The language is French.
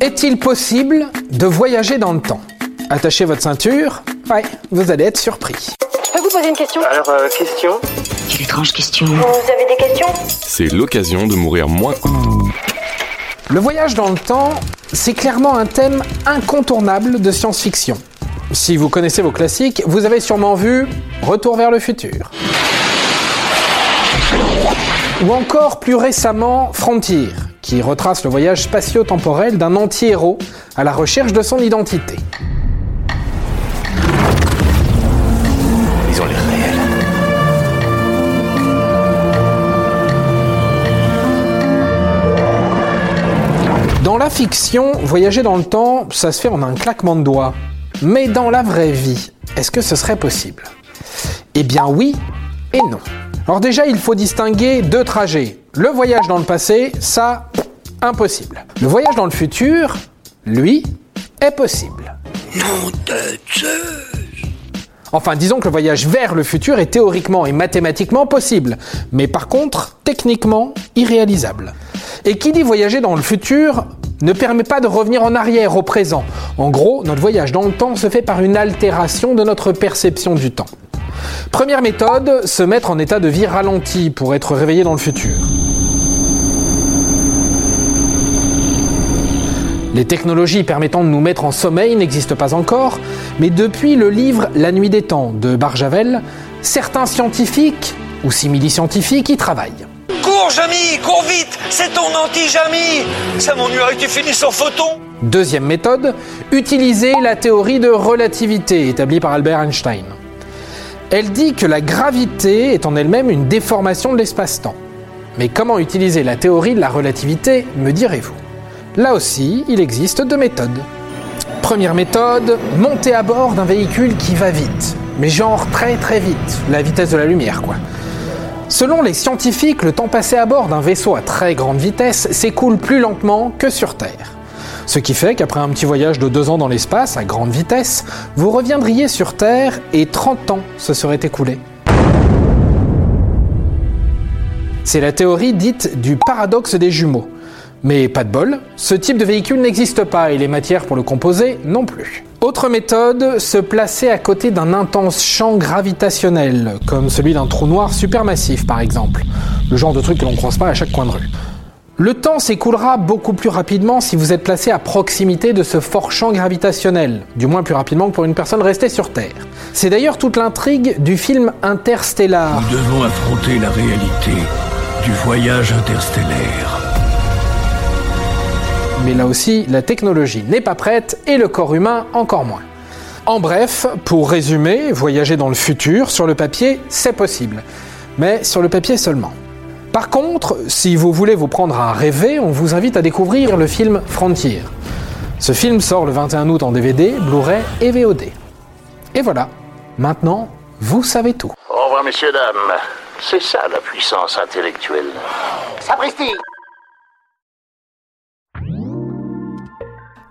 Est-il possible de voyager dans le temps Attachez votre ceinture, ouais, vous allez être surpris. Je peux vous poser une question Alors, euh, question Quelle étrange question. Vous avez des questions C'est l'occasion de mourir moins. Le voyage dans le temps, c'est clairement un thème incontournable de science-fiction. Si vous connaissez vos classiques, vous avez sûrement vu Retour vers le futur. Ou encore plus récemment Frontier, qui retrace le voyage spatio-temporel d'un anti-héros à la recherche de son identité. Ils ont l'air réels. Dans la fiction, voyager dans le temps, ça se fait en un claquement de doigts. Mais dans la vraie vie, est-ce que ce serait possible? Eh bien oui et non. Alors déjà, il faut distinguer deux trajets. Le voyage dans le passé, ça, impossible. Le voyage dans le futur, lui, est possible. Enfin, disons que le voyage vers le futur est théoriquement et mathématiquement possible, mais par contre, techniquement, irréalisable. Et qui dit voyager dans le futur ne permet pas de revenir en arrière au présent. En gros, notre voyage dans le temps se fait par une altération de notre perception du temps. Première méthode, se mettre en état de vie ralenti pour être réveillé dans le futur. Les technologies permettant de nous mettre en sommeil n'existent pas encore, mais depuis le livre La nuit des temps de Barjavel, certains scientifiques ou simili-scientifiques y travaillent. Cours, Jamy, cours vite C'est ton anti-Jamy Ça m'ennuierait que tu finisses en photon Deuxième méthode, utiliser la théorie de relativité établie par Albert Einstein. Elle dit que la gravité est en elle-même une déformation de l'espace-temps. Mais comment utiliser la théorie de la relativité, me direz-vous? Là aussi, il existe deux méthodes. Première méthode, monter à bord d'un véhicule qui va vite. Mais genre très très vite, la vitesse de la lumière quoi. Selon les scientifiques, le temps passé à bord d'un vaisseau à très grande vitesse s'écoule plus lentement que sur Terre. Ce qui fait qu'après un petit voyage de deux ans dans l'espace à grande vitesse, vous reviendriez sur Terre et 30 ans se seraient écoulés. C'est la théorie dite du paradoxe des jumeaux. Mais pas de bol, ce type de véhicule n'existe pas et les matières pour le composer non plus. Autre méthode, se placer à côté d'un intense champ gravitationnel, comme celui d'un trou noir supermassif par exemple. Le genre de truc que l'on croise pas à chaque coin de rue. Le temps s'écoulera beaucoup plus rapidement si vous êtes placé à proximité de ce fort champ gravitationnel, du moins plus rapidement que pour une personne restée sur Terre. C'est d'ailleurs toute l'intrigue du film Interstellar. Nous devons affronter la réalité du voyage interstellaire. Mais là aussi, la technologie n'est pas prête et le corps humain encore moins. En bref, pour résumer, voyager dans le futur, sur le papier, c'est possible. Mais sur le papier seulement. Par contre, si vous voulez vous prendre à rêver, on vous invite à découvrir le film Frontier. Ce film sort le 21 août en DVD, Blu-ray et VOD. Et voilà, maintenant, vous savez tout. Au revoir, messieurs, dames. C'est ça la puissance intellectuelle. Sapristi